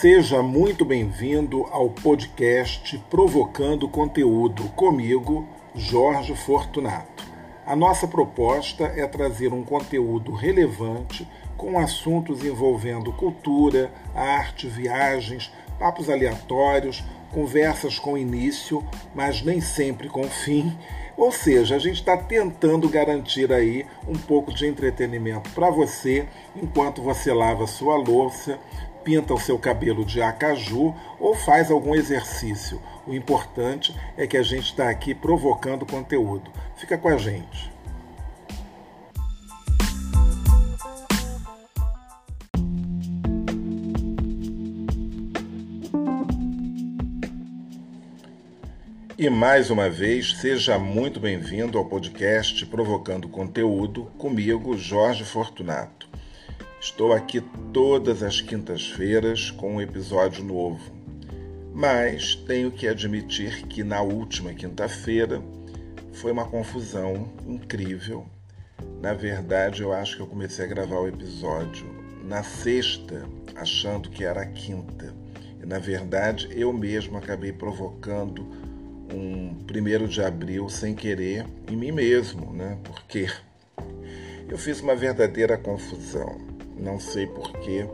Seja muito bem-vindo ao podcast Provocando Conteúdo comigo, Jorge Fortunato. A nossa proposta é trazer um conteúdo relevante com assuntos envolvendo cultura, arte, viagens, papos aleatórios, conversas com início, mas nem sempre com fim. Ou seja, a gente está tentando garantir aí um pouco de entretenimento para você enquanto você lava sua louça, pinta o seu cabelo de acaju ou faz algum exercício. O importante é que a gente está aqui provocando conteúdo. Fica com a gente. E mais uma vez, seja muito bem-vindo ao podcast Provocando Conteúdo, comigo, Jorge Fortunato. Estou aqui todas as quintas-feiras com um episódio novo. Mas tenho que admitir que na última quinta-feira foi uma confusão incrível. Na verdade, eu acho que eu comecei a gravar o episódio na sexta, achando que era a quinta. E na verdade, eu mesmo acabei provocando um primeiro de abril sem querer em mim mesmo, né? Porque eu fiz uma verdadeira confusão. Não sei porquê.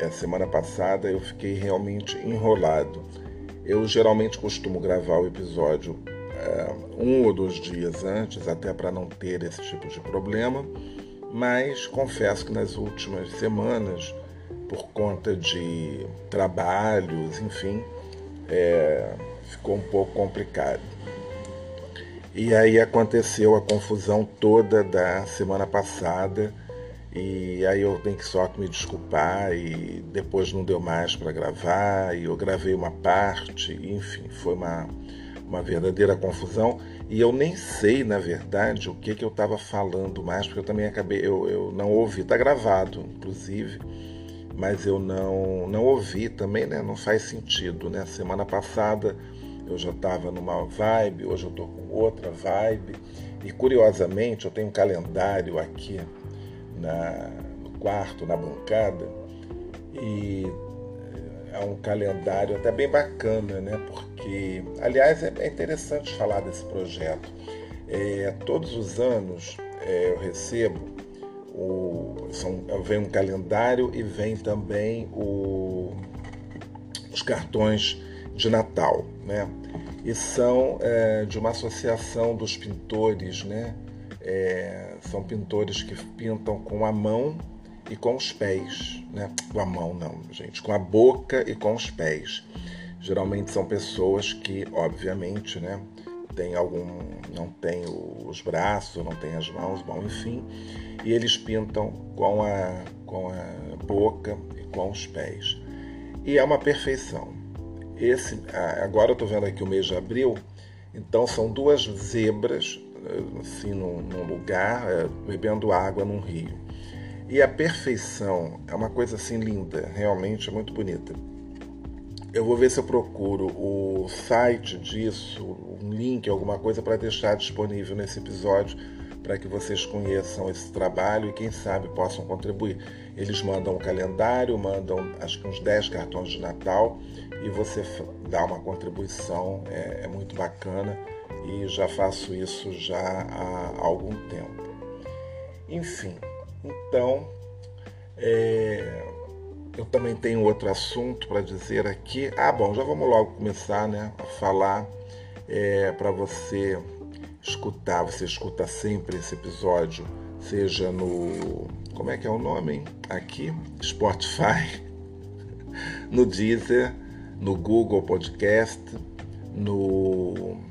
A é, semana passada eu fiquei realmente enrolado. Eu geralmente costumo gravar o episódio é, um ou dois dias antes, até para não ter esse tipo de problema, mas confesso que nas últimas semanas, por conta de trabalhos, enfim, é, ficou um pouco complicado. E aí aconteceu a confusão toda da semana passada e aí eu tenho que só me desculpar e depois não deu mais para gravar e eu gravei uma parte, enfim, foi uma, uma verdadeira confusão e eu nem sei, na verdade, o que, que eu estava falando mais, porque eu também acabei, eu, eu não ouvi, está gravado, inclusive, mas eu não, não ouvi também, né? Não faz sentido, né? Semana passada eu já estava numa vibe, hoje eu estou com outra vibe e curiosamente eu tenho um calendário aqui na, no quarto, na bancada, e é um calendário até bem bacana, né? Porque, aliás, é, é interessante falar desse projeto. É, todos os anos é, eu recebo o, são, vem um calendário e vem também o, os cartões de Natal, né? E são é, de uma associação dos pintores, né? É, são pintores que pintam com a mão e com os pés, né? Com a mão não, gente, com a boca e com os pés. Geralmente são pessoas que, obviamente, né, tem algum, não tem os braços, não tem as mãos, bom, enfim, e eles pintam com a, com a boca e com os pés. E é uma perfeição. Esse, agora eu estou vendo aqui o mês de abril, então são duas zebras assim, num, num lugar, é, bebendo água num rio. E a perfeição é uma coisa assim linda, realmente é muito bonita. Eu vou ver se eu procuro o site disso, um link, alguma coisa para deixar disponível nesse episódio para que vocês conheçam esse trabalho e quem sabe possam contribuir. Eles mandam um calendário, mandam acho que uns 10 cartões de Natal e você dá uma contribuição, é, é muito bacana e já faço isso já há algum tempo. Enfim, então é, eu também tenho outro assunto para dizer aqui. Ah, bom, já vamos logo começar né, a falar é, para você escutar. Você escuta sempre esse episódio, seja no. Como é que é o nome? Hein? Aqui, Spotify, no Deezer, no Google Podcast, no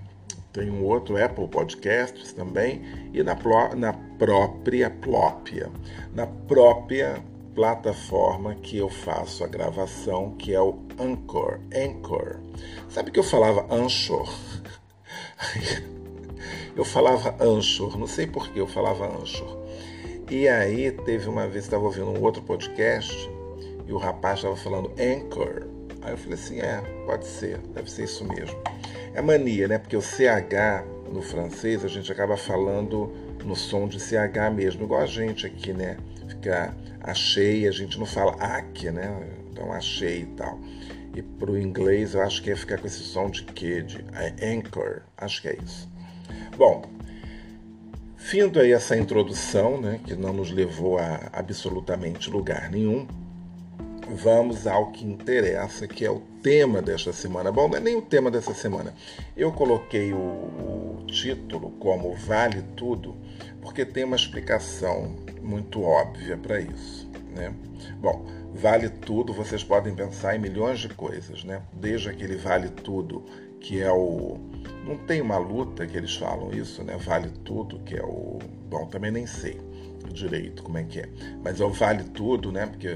tem um outro Apple Podcasts também e na, na própria Plópia, na própria plataforma que eu faço a gravação, que é o Anchor. Anchor. Sabe que eu falava Anchor? eu falava Anchor, não sei por que eu falava Anchor. E aí teve uma vez estava ouvindo um outro podcast e o rapaz estava falando Anchor. Aí eu falei assim, é, pode ser, deve ser isso mesmo. É mania, né? Porque o CH no francês a gente acaba falando no som de CH mesmo, igual a gente aqui, né? Fica achei, a gente não fala ac, né? Então achei e tal. E para o inglês eu acho que ia ficar com esse som de que? De anchor. Acho que é isso. Bom, findo aí essa introdução, né, que não nos levou a absolutamente lugar nenhum, vamos ao que interessa, que é o tema desta semana. Bom, não é nem o tema dessa semana. Eu coloquei o, o título como Vale Tudo, porque tem uma explicação muito óbvia para isso. Né? Bom, vale tudo, vocês podem pensar em milhões de coisas, né? Desde aquele vale tudo, que é o. Não tem uma luta que eles falam isso, né? Vale tudo, que é o. Bom, também nem sei direito como é que é. Mas é o vale tudo, né? Porque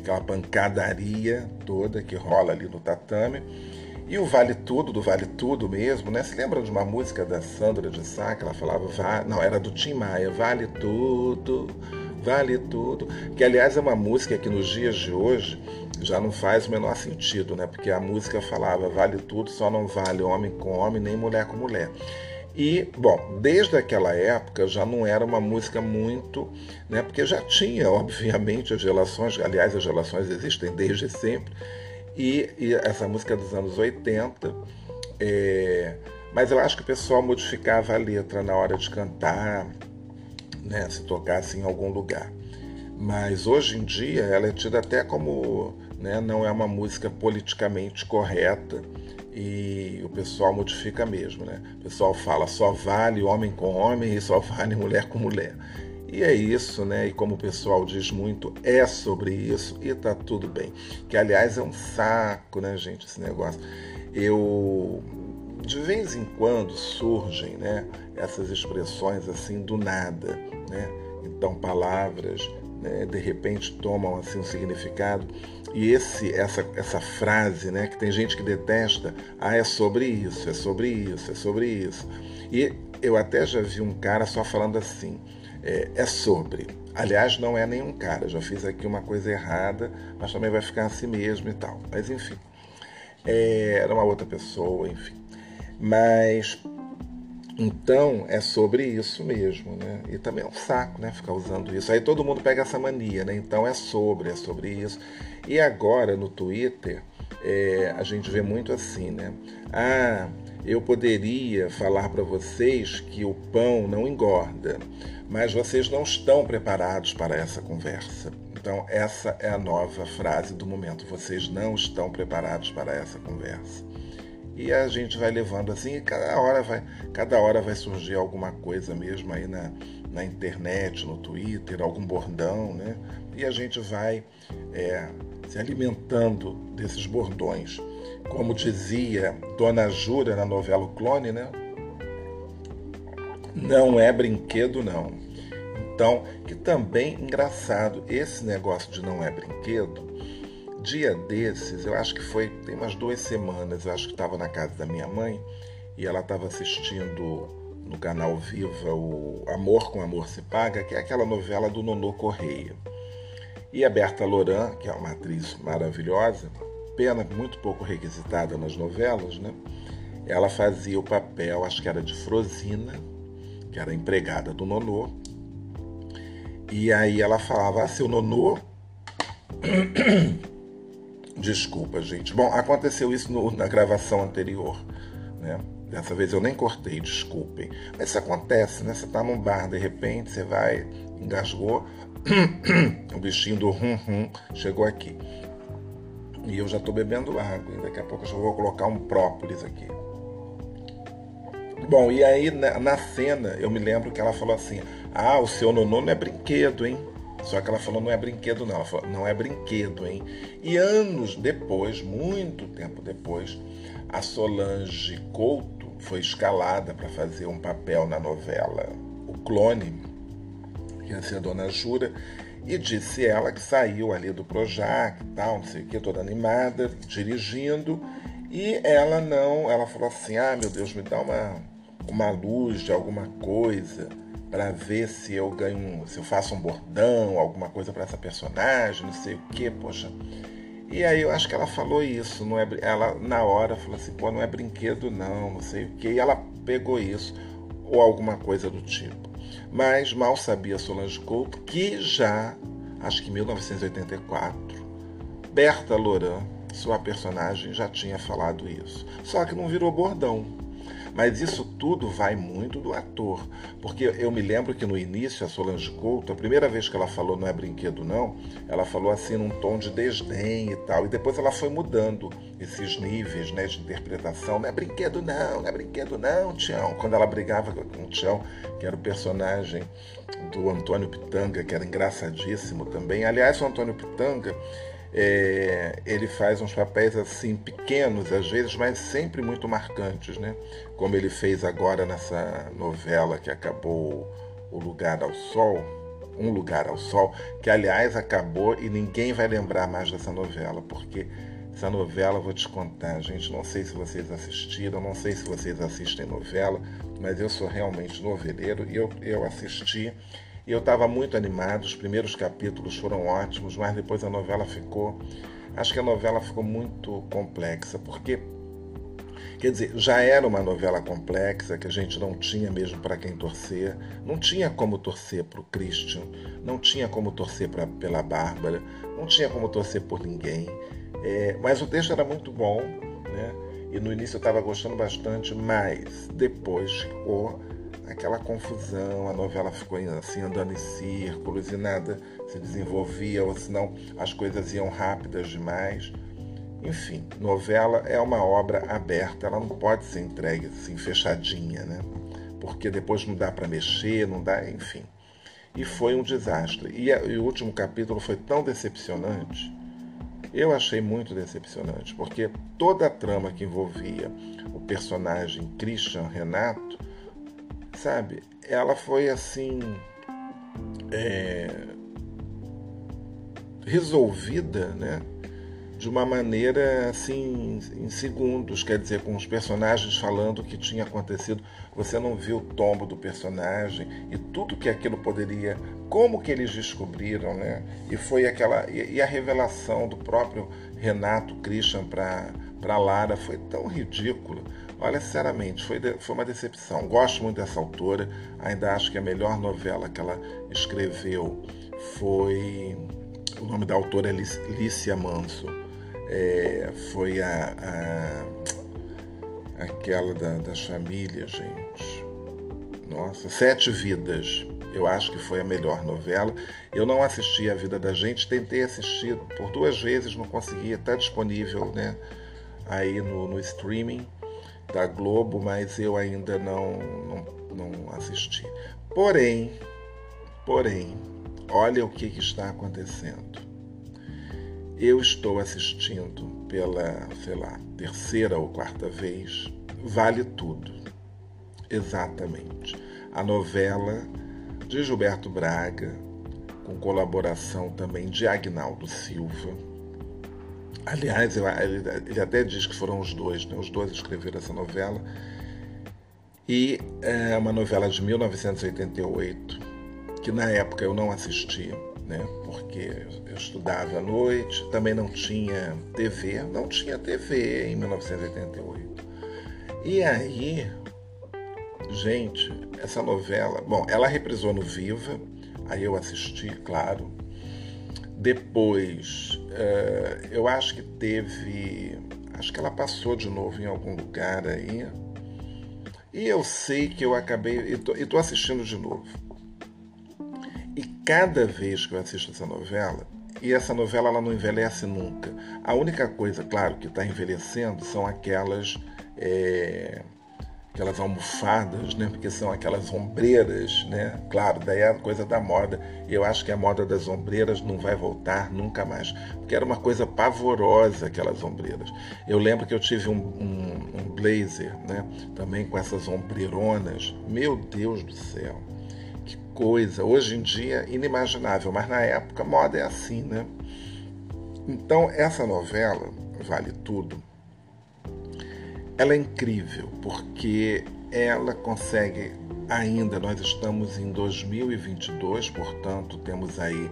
aquela pancadaria toda que rola ali no tatame. E o Vale Tudo, do Vale Tudo mesmo, né? Se lembra de uma música da Sandra de Sá, que ela falava, não, era do Tim Maia, Vale Tudo, Vale Tudo, que aliás é uma música que nos dias de hoje já não faz o menor sentido, né? Porque a música falava vale tudo, só não vale homem com homem, nem mulher com mulher. E, bom, desde aquela época já não era uma música muito, né? Porque já tinha, obviamente, as relações, aliás, as relações existem desde sempre, e, e essa música dos anos 80. É, mas eu acho que o pessoal modificava a letra na hora de cantar, né, se tocasse em algum lugar. Mas hoje em dia ela é tida até como né, não é uma música politicamente correta e o pessoal modifica mesmo. Né? O pessoal fala só vale homem com homem e só vale mulher com mulher. E é isso, né? E como o pessoal diz muito, é sobre isso e tá tudo bem. Que aliás é um saco, né, gente, esse negócio. Eu de vez em quando surgem, né, essas expressões assim do nada, né? Então palavras, né, de repente tomam assim um significado e esse essa essa frase, né, que tem gente que detesta, ah, é sobre isso, é sobre isso, é sobre isso. E eu até já vi um cara só falando assim, é, é sobre. Aliás, não é nenhum cara. Já fiz aqui uma coisa errada, mas também vai ficar assim mesmo e tal. Mas enfim, é, era uma outra pessoa, enfim. Mas então é sobre isso mesmo, né? E também é um saco, né? Ficar usando isso. Aí todo mundo pega essa mania, né? Então é sobre, é sobre isso. E agora no Twitter é, a gente vê muito assim, né? Ah, eu poderia falar para vocês que o pão não engorda mas vocês não estão preparados para essa conversa. Então, essa é a nova frase do momento. Vocês não estão preparados para essa conversa. E a gente vai levando assim, e cada hora vai, cada hora vai surgir alguma coisa mesmo aí na, na internet, no Twitter, algum bordão, né? E a gente vai é, se alimentando desses bordões. Como dizia Dona Jura na novela o Clone, né? Não é brinquedo, não. Então, que também engraçado, esse negócio de não é brinquedo, dia desses, eu acho que foi, tem umas duas semanas, eu acho que estava na casa da minha mãe e ela estava assistindo no canal Viva o Amor com Amor se Paga, que é aquela novela do Nonô Correia. E a Berta Loran, que é uma atriz maravilhosa, pena muito pouco requisitada nas novelas, né? Ela fazia o papel, acho que era de Frosina, que era empregada do Nonô, e aí ela falava, ah, seu nonô. Desculpa, gente. Bom, aconteceu isso no, na gravação anterior, né? Dessa vez eu nem cortei, desculpem. Mas isso acontece, né? Você tá num bar, de repente, você vai, engasgou, o bichinho do rum rum chegou aqui. E eu já tô bebendo água, e daqui a pouco eu já vou colocar um própolis aqui. Bom, e aí na, na cena eu me lembro que ela falou assim: ah, o seu nonô não é brinquedo, hein? Só que ela falou não é brinquedo, não. Ela falou, não é brinquedo, hein? E anos depois, muito tempo depois, a Solange Couto foi escalada para fazer um papel na novela O Clone, que ia ser a Dona Jura, e disse ela que saiu ali do Projac e tal, não sei o que, toda animada, dirigindo, e ela não, ela falou assim, ah, meu Deus, me dá uma, uma luz de alguma coisa para ver se eu ganho, se eu faço um bordão, alguma coisa para essa personagem, não sei o que, poxa. E aí eu acho que ela falou isso, não é, ela na hora falou assim, pô, não é brinquedo não, não sei o que, e ela pegou isso ou alguma coisa do tipo. Mas mal sabia Solange Couto que já, acho que em 1984 Berta Loran, sua personagem, já tinha falado isso. Só que não virou bordão. Mas isso tudo vai muito do ator. Porque eu me lembro que no início, a Solange Couto, a primeira vez que ela falou não é brinquedo não, ela falou assim num tom de desdém e tal. E depois ela foi mudando esses níveis né, de interpretação. Não é brinquedo não, não é brinquedo não, Tião. Quando ela brigava com o Tião, que era o personagem do Antônio Pitanga, que era engraçadíssimo também. Aliás, o Antônio Pitanga é, ele faz uns papéis assim pequenos às vezes, mas sempre muito marcantes, né? Como ele fez agora nessa novela que acabou O Lugar ao Sol, Um Lugar ao Sol, que aliás acabou e ninguém vai lembrar mais dessa novela, porque essa novela, vou te contar, gente, não sei se vocês assistiram, não sei se vocês assistem novela, mas eu sou realmente noveleiro e eu, eu assisti e eu estava muito animado, os primeiros capítulos foram ótimos, mas depois a novela ficou. Acho que a novela ficou muito complexa, porque. Quer dizer, já era uma novela complexa, que a gente não tinha mesmo para quem torcer, não tinha como torcer para o Christian, não tinha como torcer pra, pela Bárbara, não tinha como torcer por ninguém. É, mas o texto era muito bom, né? E no início eu estava gostando bastante, mas depois ficou aquela confusão, a novela ficou assim andando em círculos e nada se desenvolvia, ou senão as coisas iam rápidas demais. Enfim, novela é uma obra aberta, ela não pode ser entregue assim, fechadinha, né? Porque depois não dá para mexer, não dá, enfim. E foi um desastre. E, a, e o último capítulo foi tão decepcionante. Eu achei muito decepcionante, porque toda a trama que envolvia o personagem Christian Renato sabe? Ela foi assim. É, resolvida, né? De uma maneira assim, em segundos, quer dizer, com os personagens falando o que tinha acontecido. Você não viu o tombo do personagem e tudo que aquilo poderia, como que eles descobriram, né? E foi aquela. E, e a revelação do próprio Renato Christian para Lara foi tão ridícula. Olha, sinceramente, foi, de, foi uma decepção. Gosto muito dessa autora, ainda acho que a melhor novela que ela escreveu foi. O nome da autora é Lícia Manso. É, foi a, a aquela da, das famílias, gente. Nossa, Sete Vidas. Eu acho que foi a melhor novela. Eu não assisti A Vida da Gente, tentei assistir por duas vezes, não consegui. Está disponível né, aí no, no streaming da Globo, mas eu ainda não, não, não assisti. Porém, porém, olha o que, que está acontecendo. Eu estou assistindo pela, sei lá, terceira ou quarta vez, Vale Tudo. Exatamente. A novela de Gilberto Braga, com colaboração também de Agnaldo Silva Aliás, ele até diz que foram os dois, né? os dois escreveram essa novela. E é uma novela de 1988, que na época eu não assistia, né? porque eu estudava à noite, também não tinha TV, não tinha TV em 1988. E aí, gente, essa novela, bom, ela reprisou no Viva, aí eu assisti, claro, depois, uh, eu acho que teve. Acho que ela passou de novo em algum lugar aí. E eu sei que eu acabei. E estou assistindo de novo. E cada vez que eu assisto essa novela, e essa novela ela não envelhece nunca. A única coisa, claro, que está envelhecendo são aquelas. É, aquelas almofadas, né? Porque são aquelas ombreiras, né? Claro, daí é a coisa da moda. Eu acho que a moda das ombreiras não vai voltar nunca mais, porque era uma coisa pavorosa aquelas ombreiras. Eu lembro que eu tive um, um, um blazer, né? Também com essas ombreironas. Meu Deus do céu, que coisa! Hoje em dia inimaginável, mas na época moda é assim, né? Então essa novela vale tudo ela é incrível porque ela consegue ainda, nós estamos em 2022, portanto, temos aí,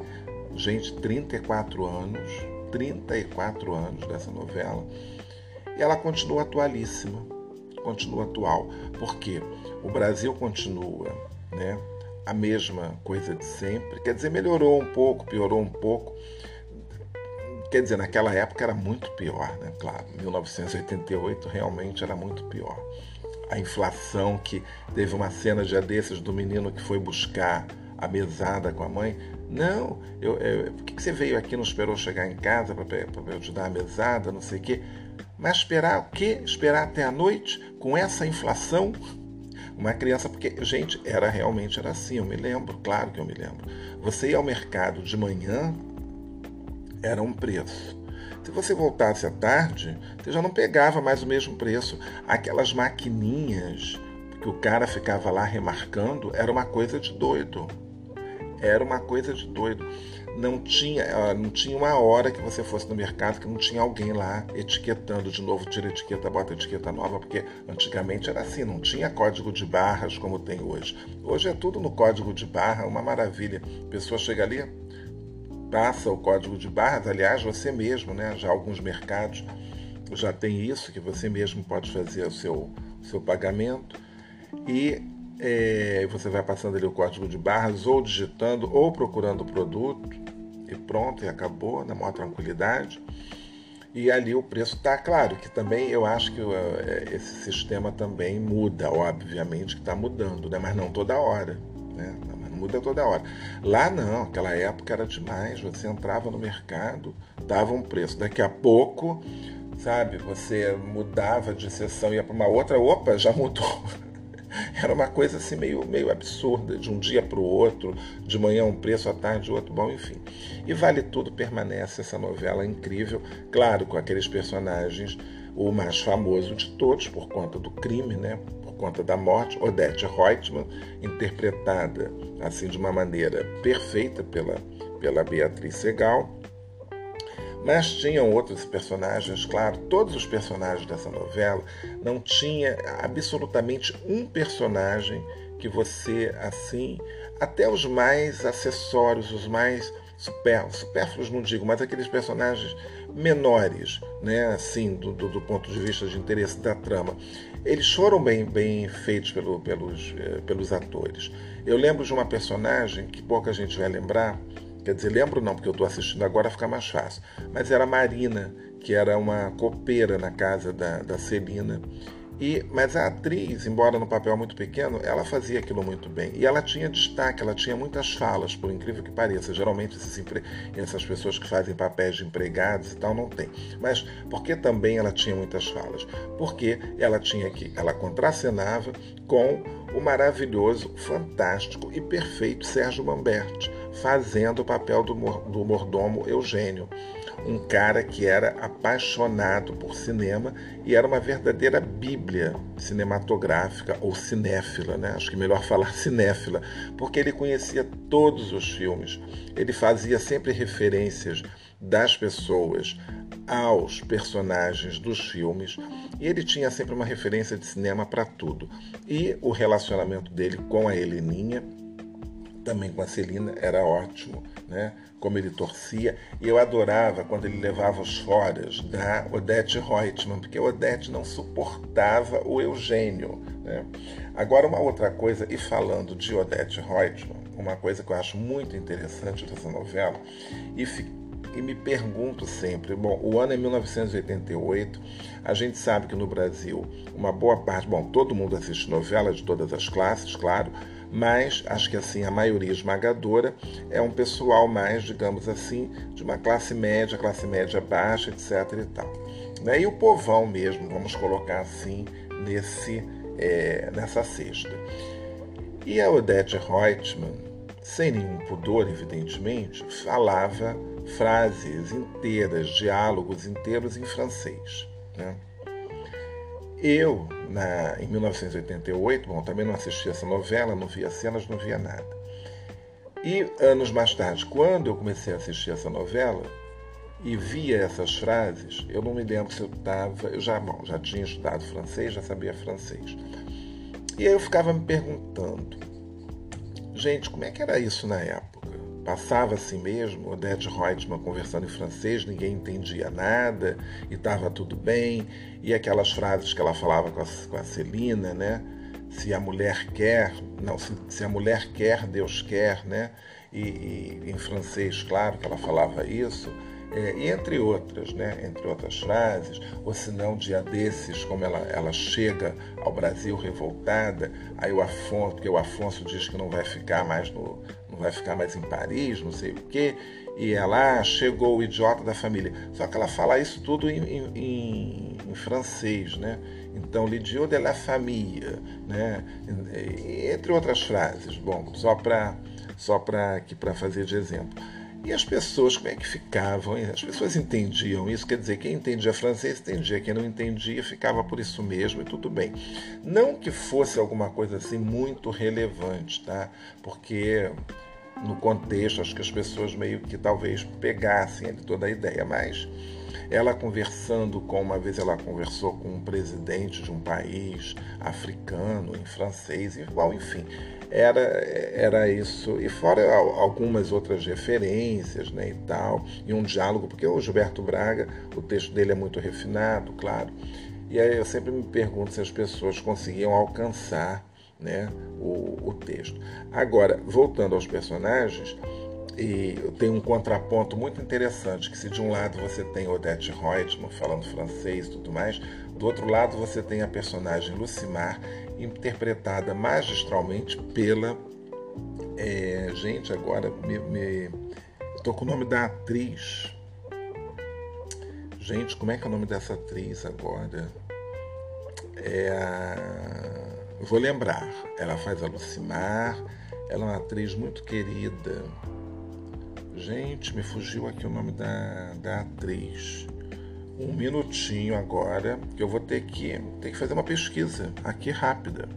gente, 34 anos, 34 anos dessa novela, e ela continua atualíssima, continua atual, porque o Brasil continua, né, a mesma coisa de sempre, quer dizer, melhorou um pouco, piorou um pouco, Quer dizer, naquela época era muito pior, né? Claro, 1988 realmente era muito pior. A inflação que teve uma cena já desses do menino que foi buscar a mesada com a mãe. Não, eu, eu, por que você veio aqui não esperou chegar em casa para eu te dar a mesada, não sei o quê? Mas esperar o quê? Esperar até a noite com essa inflação? Uma criança, porque, gente, era realmente era assim, eu me lembro, claro que eu me lembro. Você ia ao mercado de manhã, era um preço. Se você voltasse à tarde, você já não pegava mais o mesmo preço. Aquelas maquininhas que o cara ficava lá remarcando era uma coisa de doido. Era uma coisa de doido. Não tinha, não tinha uma hora que você fosse no mercado que não tinha alguém lá etiquetando de novo, tira etiqueta, bota etiqueta nova, porque antigamente era assim, não tinha código de barras como tem hoje. Hoje é tudo no código de barra, uma maravilha. A pessoa chega ali, passa o código de barras, aliás, você mesmo, né? Já alguns mercados já tem isso, que você mesmo pode fazer o seu, seu pagamento e é, você vai passando ali o código de barras ou digitando ou procurando o produto e pronto, e acabou, na maior tranquilidade. E ali o preço está claro que também eu acho que é, esse sistema também muda, obviamente que está mudando, né? mas não toda hora. Né? Muda toda hora. Lá não, aquela época era demais. Você entrava no mercado, dava um preço. Daqui a pouco, sabe, você mudava de sessão, ia para uma outra, opa, já mudou. Era uma coisa assim meio, meio absurda, de um dia para o outro, de manhã um preço, à tarde outro, bom, enfim. E Vale Tudo permanece essa novela incrível, claro, com aqueles personagens, o mais famoso de todos, por conta do crime, né? conta da morte, Odette Reutemann, interpretada assim de uma maneira perfeita pela, pela Beatriz Segal. Mas tinham outros personagens, claro, todos os personagens dessa novela, não tinha absolutamente um personagem que você, assim, até os mais acessórios, os mais supérfluos, não digo, mas aqueles personagens menores, né, assim, do, do, do, ponto de vista de interesse da trama, eles foram bem, bem feitos pelo, pelos, eh, pelos atores. Eu lembro de uma personagem que pouca gente vai lembrar, quer dizer, lembro não, porque eu estou assistindo agora, fica mais fácil, mas era a Marina, que era uma copeira na casa da, da Celina, e, mas a atriz, embora no papel muito pequeno, ela fazia aquilo muito bem. E ela tinha destaque, ela tinha muitas falas, por incrível que pareça. Geralmente esses, essas pessoas que fazem papéis de empregados e tal não tem. Mas por que também ela tinha muitas falas? Porque ela tinha que, ela contracenava com o maravilhoso, fantástico e perfeito Sérgio Mamberti, fazendo o papel do, do mordomo Eugênio um cara que era apaixonado por cinema e era uma verdadeira bíblia cinematográfica ou cinéfila, né? Acho que é melhor falar cinéfila, porque ele conhecia todos os filmes. Ele fazia sempre referências das pessoas aos personagens dos filmes e ele tinha sempre uma referência de cinema para tudo. E o relacionamento dele com a Heleninha, também com a Celina, era ótimo né? como ele torcia. E eu adorava quando ele levava os foras da Odete Reutemann, porque a Odete não suportava o Eugênio. Né? Agora, uma outra coisa, e falando de Odete Reutemann, uma coisa que eu acho muito interessante dessa novela, e, e me pergunto sempre, bom, o ano é 1988, a gente sabe que no Brasil uma boa parte, bom, todo mundo assiste novela de todas as classes, claro, mas acho que assim a maioria esmagadora é um pessoal mais, digamos assim, de uma classe média, classe média baixa, etc. e tal. Né? E o povão mesmo, vamos colocar assim, nesse, é, nessa cesta. E a Odette Reutemann, sem nenhum pudor, evidentemente, falava frases inteiras, diálogos inteiros em francês. Né? Eu, na, em 1988, bom, também não assisti essa novela, não via cenas, não via nada. E anos mais tarde, quando eu comecei a assistir essa novela e via essas frases, eu não me lembro se eu estava, eu já, bom, já tinha estudado francês, já sabia francês. E aí eu ficava me perguntando, gente, como é que era isso na época? Passava assim mesmo, Odette Reutemann conversando em francês, ninguém entendia nada e estava tudo bem. E aquelas frases que ela falava com a, com a Celina, né? Se a mulher quer, não, se, se a mulher quer, Deus quer, né? E, e, em francês, claro que ela falava isso. É, entre outras, né? entre outras frases, ou se não, dia desses, como ela, ela chega ao Brasil revoltada, aí o Afonso, porque o Afonso diz que não vai ficar mais no, vai ficar mais em Paris, não sei o quê, e ela ah, chegou o idiota da família. Só que ela fala isso tudo em, em, em francês, né? Então, l'idiot de la famille, né? Entre outras frases. Bom, só para só para aqui para fazer de exemplo. E as pessoas, como é que ficavam? As pessoas entendiam isso, quer dizer, quem entendia francês entendia, quem não entendia ficava por isso mesmo e tudo bem. Não que fosse alguma coisa assim muito relevante, tá? Porque no contexto acho que as pessoas meio que talvez pegassem toda a ideia, mas ela conversando com, uma vez ela conversou com um presidente de um país africano, em francês, igual, enfim, era, era isso. E fora algumas outras referências né, e tal, e um diálogo, porque o Gilberto Braga, o texto dele é muito refinado, claro. E aí eu sempre me pergunto se as pessoas conseguiam alcançar né, o, o texto. Agora, voltando aos personagens, e tem um contraponto muito interessante, que se de um lado você tem Odette Reutemann falando francês e tudo mais, do outro lado você tem a personagem Lucimar, interpretada magistralmente pela... É, gente, agora me, me, com o nome da atriz. Gente, como é que é o nome dessa atriz agora? É a... Vou lembrar. Ela faz a Lucimar, ela é uma atriz muito querida. Gente, me fugiu aqui o nome da, da atriz. Um minutinho agora, que eu vou ter que, ter que fazer uma pesquisa aqui rápida.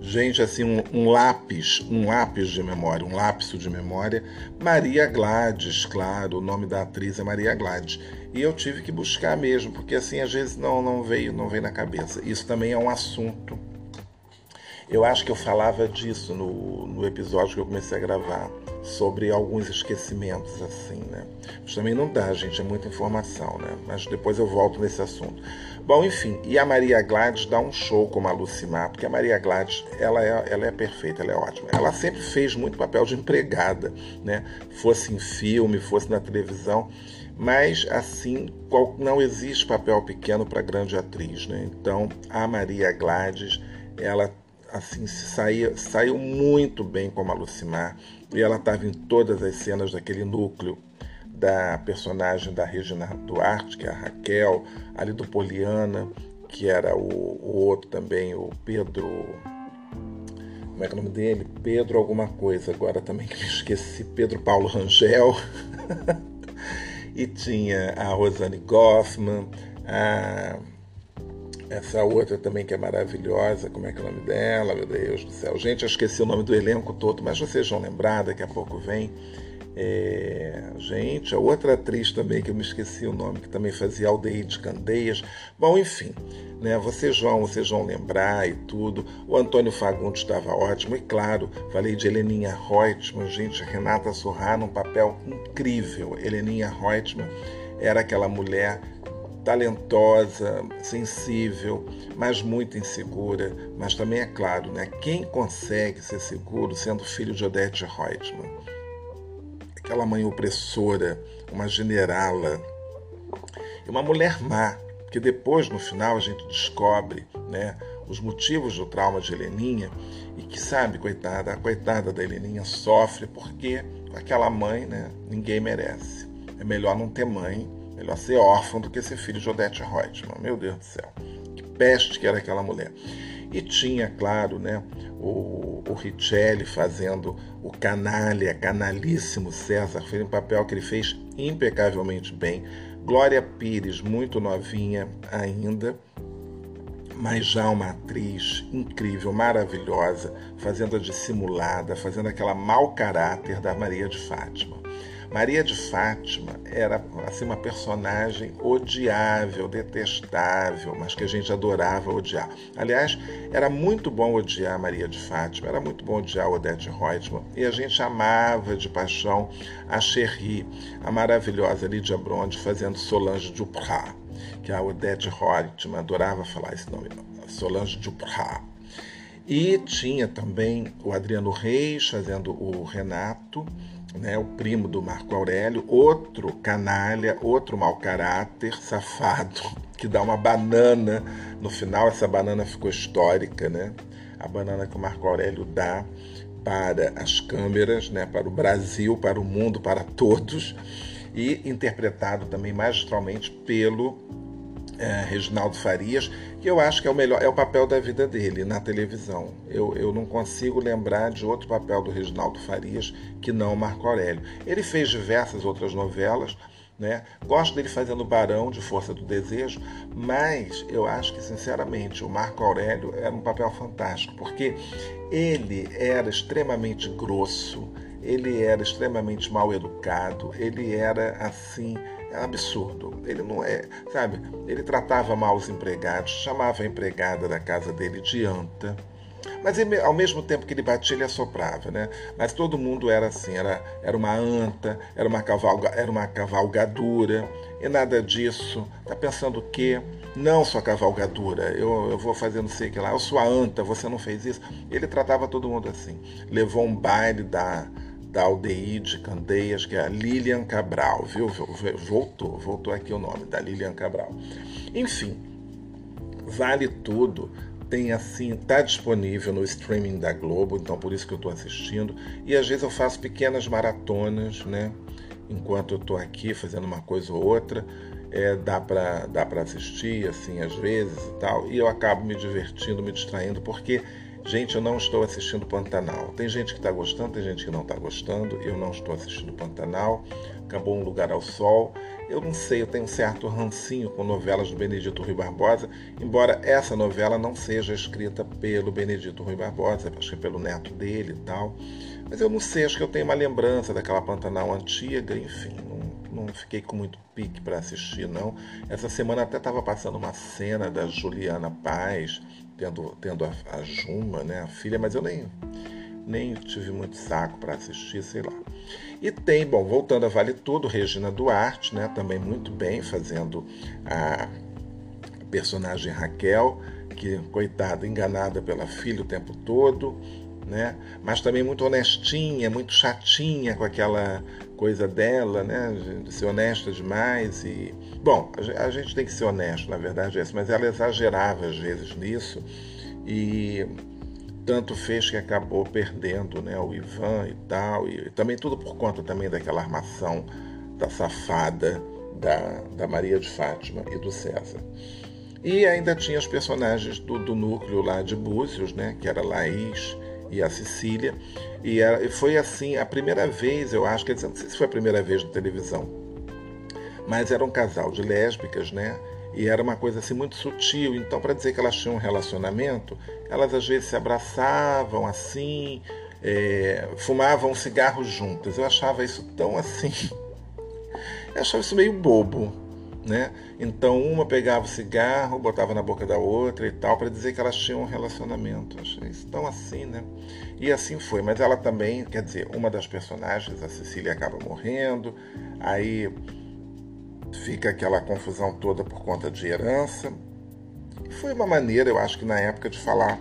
Gente, assim, um, um, lápis, um lápis de memória, um lapso de memória. Maria Gladys, claro, o nome da atriz é Maria Gladys. E eu tive que buscar mesmo, porque assim, às vezes não, não veio, não veio na cabeça. Isso também é um assunto. Eu acho que eu falava disso no, no episódio que eu comecei a gravar sobre alguns esquecimentos, assim, né? Mas também não dá, gente, é muita informação, né? Mas depois eu volto nesse assunto. Bom, enfim, e a Maria Gladys dá um show como a Lucimar, porque a Maria Gladys, ela é, ela é perfeita, ela é ótima. Ela sempre fez muito papel de empregada, né? Fosse em filme, fosse na televisão, mas assim, não existe papel pequeno para grande atriz, né? Então, a Maria Gladys, ela assim saiu, saiu muito bem como a Lucimar e ela estava em todas as cenas daquele núcleo da personagem da Regina Duarte, que é a Raquel, ali do Poliana, que era o, o outro também, o Pedro. Como é que é o nome dele? Pedro alguma coisa, agora também que me esqueci, Pedro Paulo Rangel. e tinha a Rosane Goffman, a essa outra também que é maravilhosa, como é que é o nome dela, meu Deus do céu. Gente, eu esqueci o nome do elenco todo, mas vocês vão lembrar, daqui a pouco vem. É, gente, a outra atriz também que eu me esqueci o nome, que também fazia Aldeia de Candeias. Bom, enfim, né, vocês vão, vocês vão lembrar e tudo. O Antônio Fagundes estava ótimo, e claro, falei de Heleninha Reutemann, gente, Renata Sorrá num papel incrível. Heleninha Reutemann era aquela mulher talentosa, sensível, mas muito insegura. Mas também é claro, né? Quem consegue ser seguro sendo filho de Odette Reutemann? Aquela mãe opressora, uma generala, e uma mulher má, que depois, no final, a gente descobre, né? Os motivos do trauma de Heleninha e que sabe, coitada, a coitada da Heleninha sofre porque aquela mãe, né? Ninguém merece. É melhor não ter mãe Melhor ser órfão do que ser filho de Odete Reutemann. Meu Deus do céu. Que peste que era aquela mulher. E tinha, claro, né, o, o Richelli fazendo o canalha, canalíssimo César, fez um papel que ele fez impecavelmente bem. Glória Pires, muito novinha ainda, mas já uma atriz incrível, maravilhosa, fazendo a dissimulada, fazendo aquela mau caráter da Maria de Fátima. Maria de Fátima era assim uma personagem odiável, detestável, mas que a gente adorava odiar. Aliás, era muito bom odiar Maria de Fátima, era muito bom odiar Odete Reutemann, e a gente amava de paixão a Cherry, a maravilhosa Lídia Bronde fazendo Solange Duprat, que a Odete Reutemann adorava falar esse nome, Solange Duprat. E tinha também o Adriano Reis fazendo o Renato, né, o primo do Marco Aurélio, outro canalha, outro mau caráter, safado, que dá uma banana no final. Essa banana ficou histórica, né? A banana que o Marco Aurélio dá para as câmeras, né, para o Brasil, para o mundo, para todos, e interpretado também magistralmente pelo é, Reginaldo Farias, que eu acho que é o melhor, é o papel da vida dele na televisão. Eu, eu não consigo lembrar de outro papel do Reginaldo Farias que não Marco Aurélio. Ele fez diversas outras novelas, né? Gosto dele fazendo Barão de Força do Desejo, mas eu acho que, sinceramente, o Marco Aurélio era um papel fantástico, porque ele era extremamente grosso, ele era extremamente mal educado, ele era assim é absurdo. Ele não é, sabe? Ele tratava mal os empregados, chamava a empregada da casa dele de anta. Mas ele, ao mesmo tempo que ele batia, ele assoprava, né? Mas todo mundo era assim, era, era uma anta, era uma, cavalga, era uma cavalgadura, e nada disso. Tá pensando o quê? Não sua cavalgadura, eu, eu vou fazer não sei o que lá, eu sou a anta, você não fez isso. Ele tratava todo mundo assim. Levou um baile da, da Aldeide Candeias, que é a Lilian Cabral, viu? Voltou, voltou aqui o nome, da Lilian Cabral. Enfim, vale tudo. Tem assim, tá disponível no streaming da Globo, então por isso que eu estou assistindo. E às vezes eu faço pequenas maratonas, né? Enquanto eu estou aqui fazendo uma coisa ou outra, é, dá para dá assistir, assim, às vezes e tal. E eu acabo me divertindo, me distraindo, porque Gente, eu não estou assistindo Pantanal. Tem gente que está gostando, tem gente que não está gostando. Eu não estou assistindo Pantanal. Acabou Um Lugar ao Sol. Eu não sei, eu tenho um certo rancinho com novelas do Benedito Rui Barbosa, embora essa novela não seja escrita pelo Benedito Rui Barbosa, acho que é pelo neto dele e tal. Mas eu não sei, acho que eu tenho uma lembrança daquela Pantanal antiga, enfim, não, não fiquei com muito pique para assistir, não. Essa semana até estava passando uma cena da Juliana Paz tendo, tendo a, a Juma, né, a filha, mas eu nem, nem tive muito saco para assistir, sei lá. E tem, bom, voltando a Vale Tudo, Regina Duarte, né, também muito bem, fazendo a personagem Raquel, que, coitada, enganada pela filha o tempo todo, né? Mas também muito honestinha, muito chatinha com aquela coisa dela, né? De ser honesta demais e bom, a gente tem que ser honesto, na verdade é isso, mas ela exagerava às vezes nisso e tanto fez que acabou perdendo, né? O Ivan e tal e também tudo por conta também daquela armação da safada da, da Maria de Fátima e do César. E ainda tinha os personagens do, do núcleo lá de Búzios, né? Que era Laís e a Cecília. E foi assim, a primeira vez, eu acho, quer dizer, não sei se foi a primeira vez na televisão, mas era um casal de lésbicas, né? E era uma coisa assim muito sutil. Então, para dizer que elas tinham um relacionamento, elas às vezes se abraçavam assim, é, fumavam cigarros juntas. Eu achava isso tão assim. Eu achava isso meio bobo, né? Então uma pegava o cigarro, botava na boca da outra e tal, para dizer que elas tinham um relacionamento. achei isso tão assim, né? E assim foi. Mas ela também, quer dizer, uma das personagens, a Cecília, acaba morrendo, aí fica aquela confusão toda por conta de herança. Foi uma maneira, eu acho que na época, de falar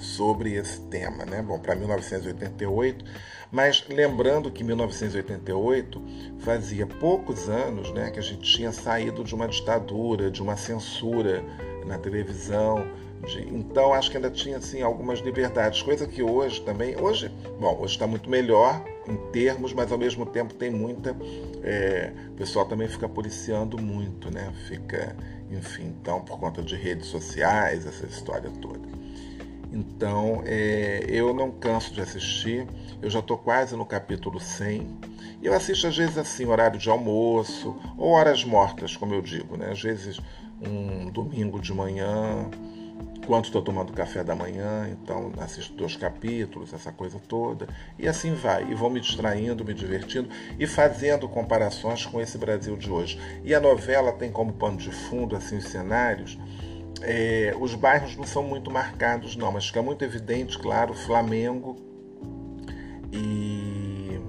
sobre esse tema, né? Bom, para 1988 mas lembrando que em 1988 fazia poucos anos né, que a gente tinha saído de uma ditadura, de uma censura na televisão. De, então acho que ainda tinha assim, algumas liberdades, coisa que hoje também. Hoje, bom, hoje está muito melhor em termos, mas ao mesmo tempo tem muita. É, o pessoal também fica policiando muito, né? Fica, enfim, então, por conta de redes sociais, essa história toda. Então, é, eu não canso de assistir. Eu já estou quase no capítulo 100. E eu assisto às vezes assim, horário de almoço, ou horas mortas, como eu digo, né? Às vezes um domingo de manhã, enquanto estou tomando café da manhã, então assisto dois capítulos, essa coisa toda, e assim vai. E vou me distraindo, me divertindo e fazendo comparações com esse Brasil de hoje. E a novela tem como pano de fundo assim os cenários é, os bairros não são muito marcados, não, mas fica muito evidente, claro, Flamengo e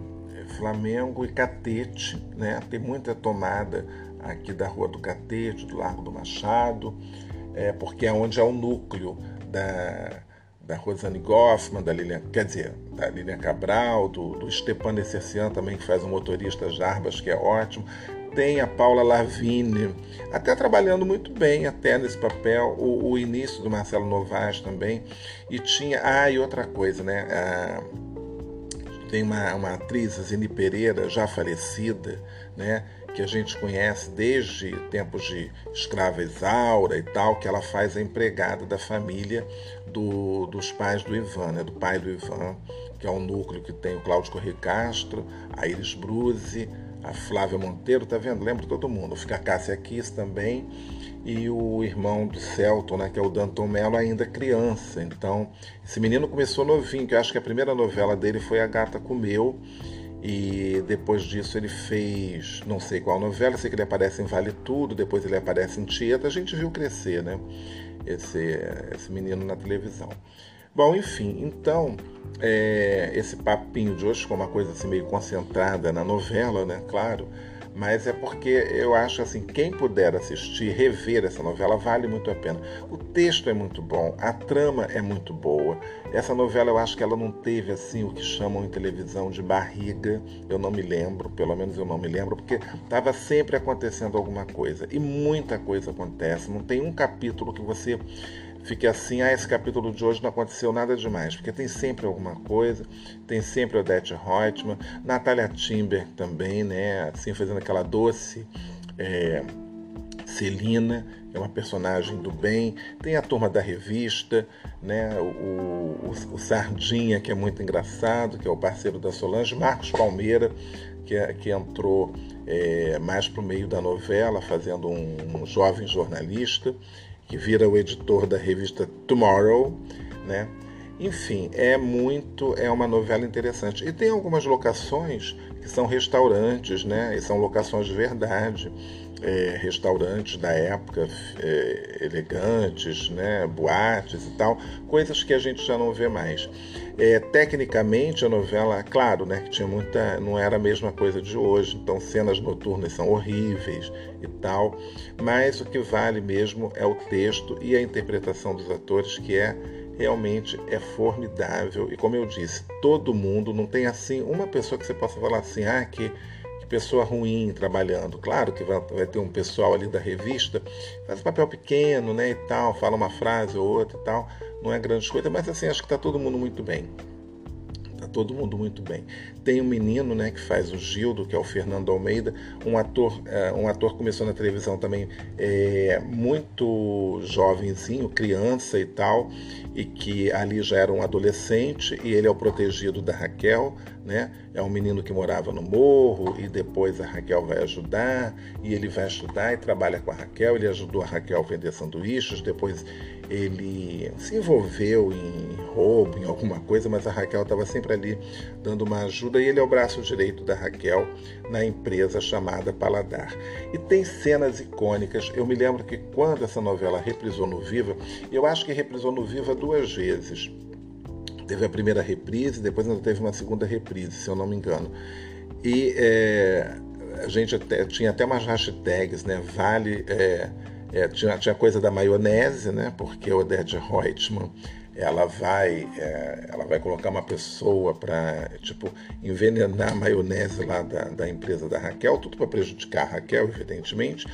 Flamengo e Catete, né? Tem muita tomada aqui da Rua do Catete, do Largo do Machado, é, porque é onde é o núcleo da, da Rosane Goffman, da Lilian, quer dizer, da Lilian Cabral, do, do Stepan Essercian também, que faz o motorista Jarbas, que é ótimo. Tem a Paula Lavigne, até trabalhando muito bem até nesse papel, o, o início do Marcelo Novaes também. E tinha. Ah, e outra coisa, né? Tem uma, uma atriz, Zine Pereira, já falecida, né? que a gente conhece desde tempos de escrava Isaura e tal, que ela faz a empregada da família do, dos pais do Ivan, né? do pai do Ivan, que é um núcleo que tem o Cláudio Corrêa Castro, a Iris Bruzi, a Flávia Monteiro, tá vendo? Lembro todo mundo. Fica a Cássia Kiss também e o irmão do Celton, né, que é o Danton Mello, ainda criança. Então, esse menino começou novinho, que eu acho que a primeira novela dele foi A Gata Comeu, e depois disso ele fez não sei qual novela, sei que ele aparece em Vale Tudo, depois ele aparece em Tieta, a gente viu crescer, né? Esse, esse menino na televisão. Bom, enfim, então é, esse papinho de hoje ficou uma coisa assim meio concentrada na novela, né? Claro mas é porque eu acho assim, quem puder assistir, rever essa novela, vale muito a pena. O texto é muito bom, a trama é muito boa. Essa novela eu acho que ela não teve assim o que chamam em televisão de barriga, eu não me lembro, pelo menos eu não me lembro, porque estava sempre acontecendo alguma coisa. E muita coisa acontece, não tem um capítulo que você fique assim, ah, esse capítulo de hoje não aconteceu nada demais, porque tem sempre alguma coisa, tem sempre Odette Reutemann, Natália Timber também, né, assim, fazendo aquela doce é, Celina, é uma personagem do bem, tem a turma da revista, né, o, o, o Sardinha, que é muito engraçado, que é o parceiro da Solange, Marcos Palmeira, que, é, que entrou é, mais para o meio da novela, fazendo um, um jovem jornalista, que vira o editor da revista Tomorrow, né? Enfim, é muito, é uma novela interessante. E tem algumas locações que são restaurantes, né? E são locações de verdade, é, restaurantes da época, é, elegantes, né? Boates e tal, coisas que a gente já não vê mais. É, tecnicamente a novela, claro, né? Que tinha muita, não era a mesma coisa de hoje. Então cenas noturnas são horríveis e tal. Mas o que vale mesmo é o texto e a interpretação dos atores, que é realmente é formidável. E como eu disse, todo mundo, não tem assim uma pessoa que você possa falar assim, ah, que, pessoa ruim trabalhando. Claro que vai, vai, ter um pessoal ali da revista, faz papel pequeno, né, e tal, fala uma frase ou outra e tal, não é grande coisa, mas assim, acho que está todo mundo muito bem. Todo mundo muito bem. Tem um menino, né, que faz o Gildo, que é o Fernando Almeida, um ator, uh, um ator começou na televisão também é, muito jovenzinho, criança e tal, e que ali já era um adolescente e ele é o protegido da Raquel, né? É um menino que morava no morro e depois a Raquel vai ajudar e ele vai estudar e trabalha com a Raquel. Ele ajudou a Raquel a vender sanduíches, depois ele se envolveu em roubo, em alguma coisa, mas a Raquel estava sempre ali dando uma ajuda e ele é o braço direito da Raquel na empresa chamada Paladar. E tem cenas icônicas. Eu me lembro que quando essa novela reprisou no Viva, eu acho que reprisou no Viva duas vezes. Teve a primeira reprise, depois ainda teve uma segunda reprise, se eu não me engano. E é, a gente até, tinha até umas hashtags, né? Vale. É, é, tinha, tinha coisa da maionese, né? Porque o Odette Reutemann ela vai, é, ela vai colocar uma pessoa para tipo envenenar a maionese lá da, da empresa da Raquel, tudo para prejudicar a Raquel, evidentemente.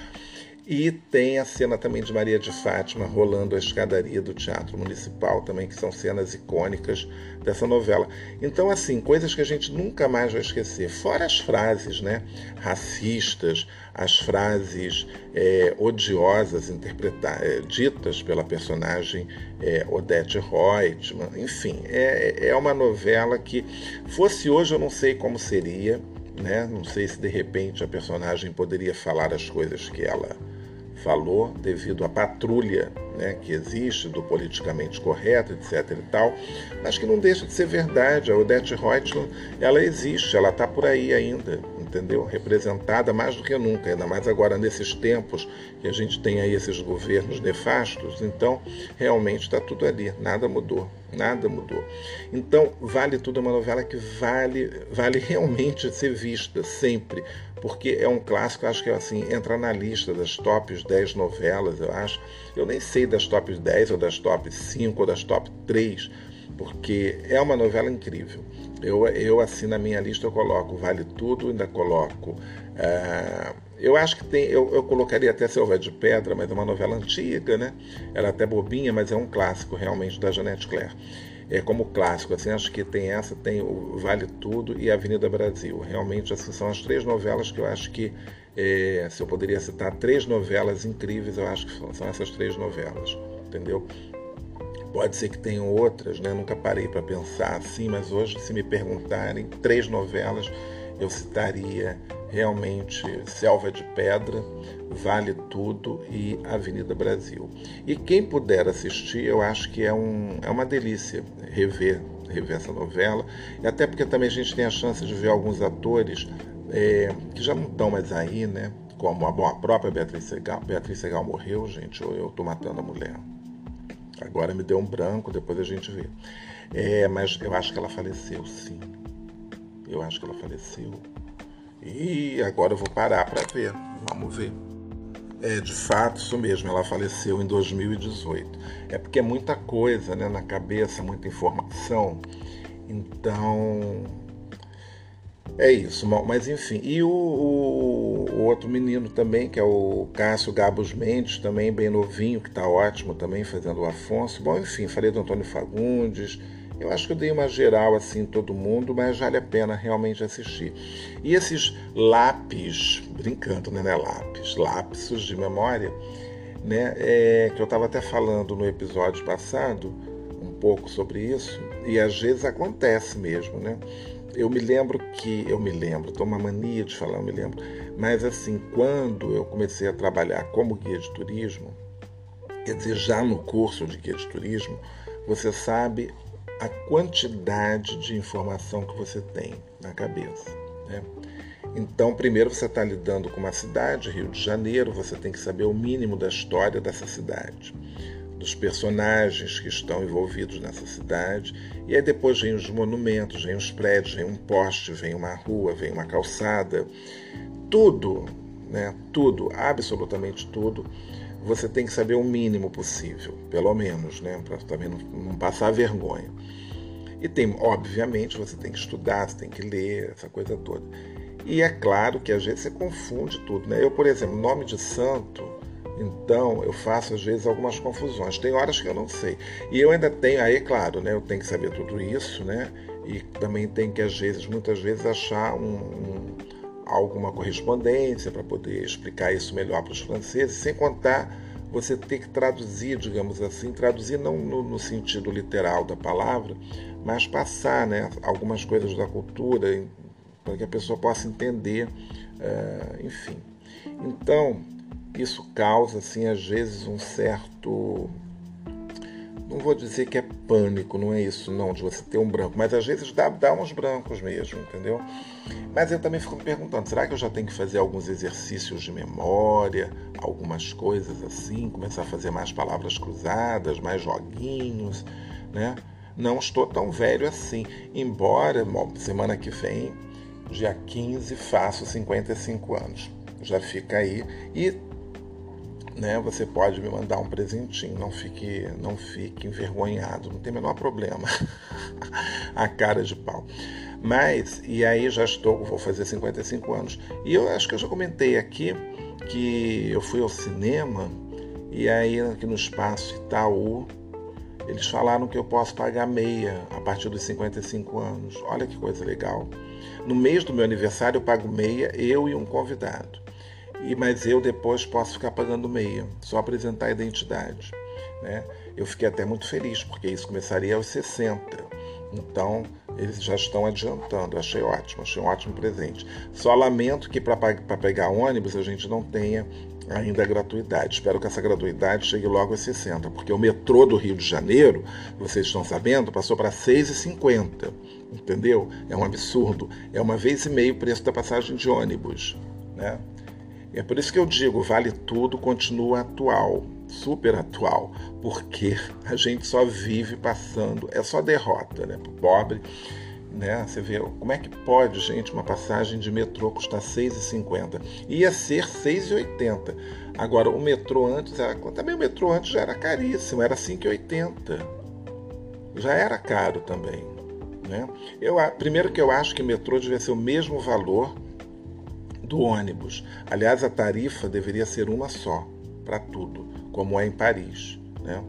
E tem a cena também de Maria de Fátima rolando a escadaria do Teatro Municipal também, que são cenas icônicas dessa novela. Então, assim, coisas que a gente nunca mais vai esquecer. Fora as frases né, racistas, as frases é, odiosas interpretar, é, ditas pela personagem é, Odette Reutemann. Enfim, é, é uma novela que, fosse hoje, eu não sei como seria. Né? Não sei se de repente a personagem poderia falar as coisas que ela falou devido à patrulha né, que existe do politicamente correto, etc. e tal, mas que não deixa de ser verdade. A Odette Reutemann, ela existe, ela está por aí ainda, entendeu? Representada mais do que nunca, ainda mais agora nesses tempos que a gente tem aí esses governos nefastos. Então, realmente está tudo ali, nada mudou, nada mudou. Então, Vale Tudo é uma novela que vale, vale realmente ser vista sempre, porque é um clássico, acho que é assim, entra na lista das tops 10 novelas, eu acho. Eu nem sei das tops 10 ou das tops 5 ou das top 3, porque é uma novela incrível. Eu, eu assim, na minha lista, eu coloco Vale Tudo, ainda coloco. Uh, eu acho que tem. Eu, eu colocaria até Selva de Pedra, mas é uma novela antiga, né? Ela é até bobinha, mas é um clássico realmente da Janete Claire. É como clássico, assim, acho que tem essa, tem o Vale Tudo e Avenida Brasil. Realmente, essas são as três novelas que eu acho que, é, se eu poderia citar três novelas incríveis, eu acho que são essas três novelas, entendeu? Pode ser que tenham outras, né? Nunca parei para pensar assim, mas hoje, se me perguntarem, três novelas eu citaria realmente Selva de Pedra, Vale Tudo e Avenida Brasil. E quem puder assistir, eu acho que é, um, é uma delícia rever, rever essa novela, e até porque também a gente tem a chance de ver alguns atores é, que já não estão mais aí, né? Como a, bom, a própria Beatriz Segal. Beatriz Segal morreu, gente, ou eu estou matando a mulher. Agora me deu um branco, depois a gente vê. É, mas eu acho que ela faleceu, sim. Eu acho que ela faleceu. E agora eu vou parar para ver. Vamos ver. É, de fato, isso mesmo, ela faleceu em 2018. É porque é muita coisa né, na cabeça, muita informação. Então, é isso, mas enfim. E o, o, o, outro menino também, que é o Cássio Gabos Mendes, também bem novinho, que está ótimo também, fazendo o Afonso. Bom, enfim, falei do Antônio Fagundes. Eu acho que eu dei uma geral assim todo mundo, mas vale a pena realmente assistir. E esses lápis, brincando, né, né lápis, lapsos de memória, né, é, que eu estava até falando no episódio passado um pouco sobre isso, e às vezes acontece mesmo, né? Eu me lembro que, eu me lembro, tô uma mania de falar, eu me lembro, mas assim, quando eu comecei a trabalhar como guia de turismo, quer dizer, já no curso de guia de turismo, você sabe a quantidade de informação que você tem na cabeça. Né? Então, primeiro você está lidando com uma cidade, Rio de Janeiro, você tem que saber o mínimo da história dessa cidade dos personagens que estão envolvidos nessa cidade. E aí depois vem os monumentos, vem os prédios, vem um poste, vem uma rua, vem uma calçada. Tudo, né? Tudo, absolutamente tudo. Você tem que saber o mínimo possível, pelo menos, né? Para também não, não passar vergonha. E tem, obviamente, você tem que estudar, você tem que ler, essa coisa toda. E é claro que às vezes você confunde tudo, né? Eu, por exemplo, nome de santo, então, eu faço às vezes algumas confusões. Tem horas que eu não sei. E eu ainda tenho, aí, claro, né, eu tenho que saber tudo isso, né? E também tem que, às vezes, muitas vezes, achar um, um, alguma correspondência para poder explicar isso melhor para os franceses, sem contar você ter que traduzir, digamos assim, traduzir não no, no sentido literal da palavra, mas passar né, algumas coisas da cultura para que a pessoa possa entender, uh, enfim. Então, isso causa, assim, às vezes um certo. Não vou dizer que é pânico, não é isso, não, de você ter um branco, mas às vezes dá, dá uns brancos mesmo, entendeu? Mas eu também fico me perguntando: será que eu já tenho que fazer alguns exercícios de memória, algumas coisas assim, começar a fazer mais palavras cruzadas, mais joguinhos, né? Não estou tão velho assim, embora semana que vem, dia 15, faço 55 anos. Já fica aí. E né, você pode me mandar um presentinho, não fique, não fique envergonhado, não tem o menor problema. a cara de pau. Mas, e aí já estou, vou fazer 55 anos. E eu acho que eu já comentei aqui que eu fui ao cinema e aí aqui no espaço Itaú, eles falaram que eu posso pagar meia a partir dos 55 anos. Olha que coisa legal. No mês do meu aniversário eu pago meia, eu e um convidado e mas eu depois posso ficar pagando meia, só apresentar a identidade. Né? Eu fiquei até muito feliz, porque isso começaria aos 60. Então, eles já estão adiantando. Achei ótimo, achei um ótimo presente. Só lamento que para pegar ônibus a gente não tenha ainda a gratuidade. Espero que essa gratuidade chegue logo aos 60, porque o metrô do Rio de Janeiro, vocês estão sabendo, passou para 6,50. entendeu? É um absurdo. É uma vez e meio o preço da passagem de ônibus, né? É por isso que eu digo, vale tudo, continua atual, super atual, porque a gente só vive passando, é só derrota, né? Pobre, né? Você vê como é que pode, gente, uma passagem de metrô custar R$ 6,50. Ia ser R$ 6,80. Agora, o metrô antes era. Também o metrô antes já era caríssimo, era R$ 5,80. Já era caro também. Né? Eu, primeiro que eu acho que metrô devia ser o mesmo valor do ônibus. Aliás, a tarifa deveria ser uma só para tudo, como é em Paris. Né?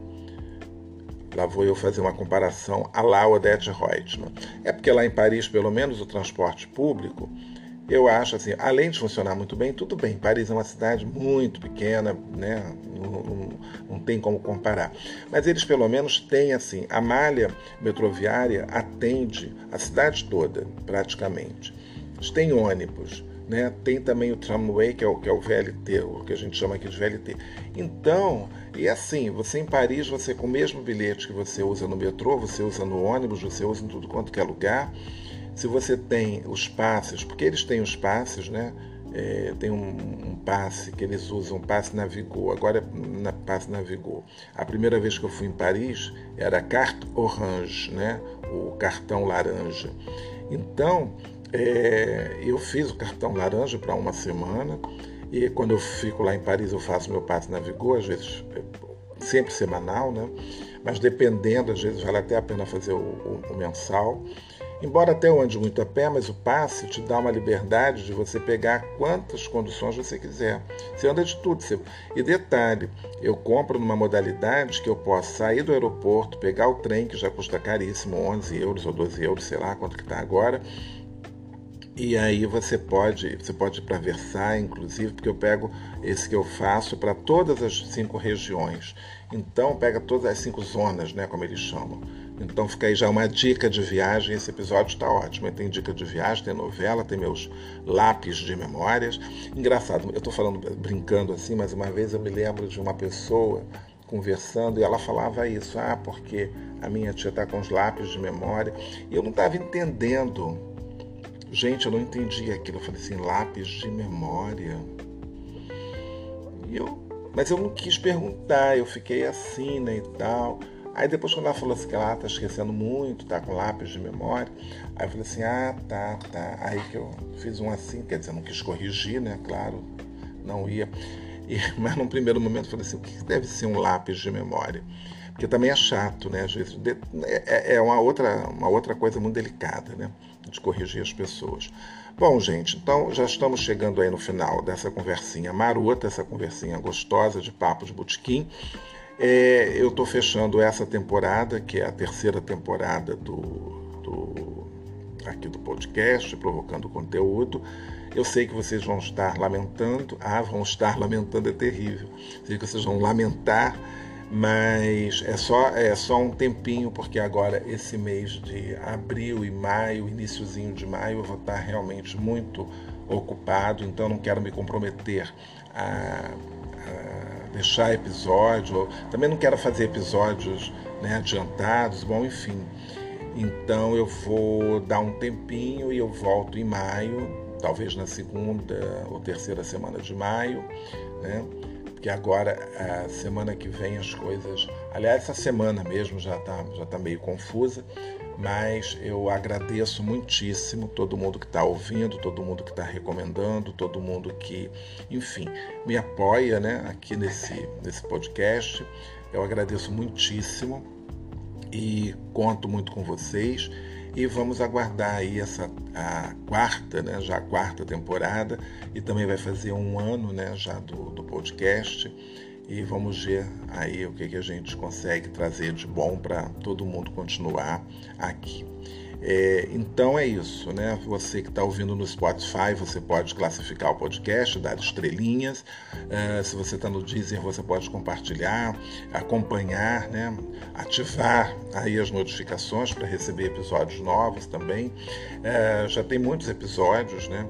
Lá vou eu fazer uma comparação a lá Odette Reutemann. É porque lá em Paris, pelo menos o transporte público, eu acho assim, além de funcionar muito bem, tudo bem. Paris é uma cidade muito pequena, né? Não, não, não, tem como comparar. Mas eles pelo menos têm assim, a malha metroviária atende a cidade toda, praticamente. Eles têm ônibus, né? Tem também o tramway, que é o, que é o VLT, o que a gente chama aqui de VLT. Então, e assim, você em Paris, você com o mesmo bilhete que você usa no metrô, você usa no ônibus, você usa em tudo quanto que é lugar. Se você tem os passes, porque eles têm os passes, né? É, tem um, um, passe que eles usam, passe Navigou, agora é na, passe Navigou. A primeira vez que eu fui em Paris era carte orange, né? o cartão laranja. Então, é, eu fiz o cartão laranja para uma semana e quando eu fico lá em Paris eu faço meu passe Navigou, às vezes é, sempre semanal, né? mas dependendo, às vezes vale até a pena fazer o, o, o mensal. Embora até eu ande muito a pé, mas o passe te dá uma liberdade de você pegar quantas conduções você quiser. Você anda de tudo. Você... E detalhe, eu compro numa modalidade que eu posso sair do aeroporto, pegar o trem, que já custa caríssimo, 11 euros ou 12 euros, sei lá quanto que está agora, e aí você pode, você pode ir para Versailles, inclusive, porque eu pego esse que eu faço para todas as cinco regiões. Então pega todas as cinco zonas, né, como eles chamam. Então fica aí já uma dica de viagem. Esse episódio está ótimo. Tem dica de viagem, tem novela, tem meus lápis de memórias. Engraçado, eu estou falando brincando assim, mas uma vez eu me lembro de uma pessoa conversando e ela falava isso, ah, porque a minha tia está com os lápis de memória. E eu não estava entendendo Gente, eu não entendi aquilo. Eu falei assim, lápis de memória. E eu, mas eu não quis perguntar, eu fiquei assim, né, e tal. Aí depois quando ela falou assim que ela tá esquecendo muito, tá com lápis de memória, aí eu falei assim, ah, tá, tá. Aí que eu fiz um assim, quer dizer, não quis corrigir, né, claro, não ia. E, mas num primeiro momento eu falei assim, o que deve ser um lápis de memória? Porque também é chato, né? Às vezes é, é uma outra, uma outra coisa muito delicada, né? De corrigir as pessoas. Bom, gente, então já estamos chegando aí no final dessa conversinha marota, essa conversinha gostosa de papo de botequim. É, eu estou fechando essa temporada, que é a terceira temporada do, do aqui do podcast, provocando conteúdo. Eu sei que vocês vão estar lamentando. Ah, vão estar lamentando é terrível. Sei que vocês vão lamentar mas é só, é só um tempinho, porque agora esse mês de abril e maio, iníciozinho de maio, eu vou estar realmente muito ocupado, então não quero me comprometer a, a deixar episódio, também não quero fazer episódios né, adiantados, bom, enfim. Então eu vou dar um tempinho e eu volto em maio, talvez na segunda ou terceira semana de maio, né? Que agora, a semana que vem, as coisas. Aliás, essa semana mesmo já está já tá meio confusa, mas eu agradeço muitíssimo todo mundo que está ouvindo, todo mundo que está recomendando, todo mundo que, enfim, me apoia né, aqui nesse, nesse podcast. Eu agradeço muitíssimo e conto muito com vocês e vamos aguardar aí essa a quarta, né, já a quarta temporada e também vai fazer um ano, né, já do, do podcast e vamos ver aí o que, que a gente consegue trazer de bom para todo mundo continuar aqui. É, então é isso, né? Você que está ouvindo no Spotify, você pode classificar o podcast, dar estrelinhas. É, se você está no Deezer, você pode compartilhar, acompanhar, né? Ativar aí as notificações para receber episódios novos também. É, já tem muitos episódios, né?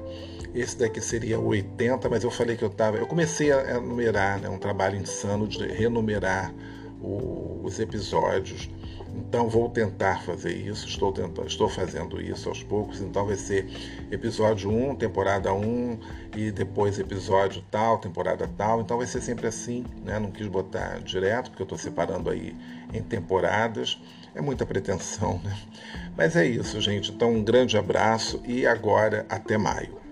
Esse daqui seria o 80, mas eu falei que eu estava. Eu comecei a numerar, né? Um trabalho insano de renumerar o, os episódios Então vou tentar fazer isso, estou tentando, estou fazendo isso aos poucos, então vai ser episódio 1, temporada 1 e depois episódio tal, temporada tal. Então vai ser sempre assim, né? Não quis botar direto, porque eu estou separando aí em temporadas. É muita pretensão, né? Mas é isso, gente. Então um grande abraço e agora até maio.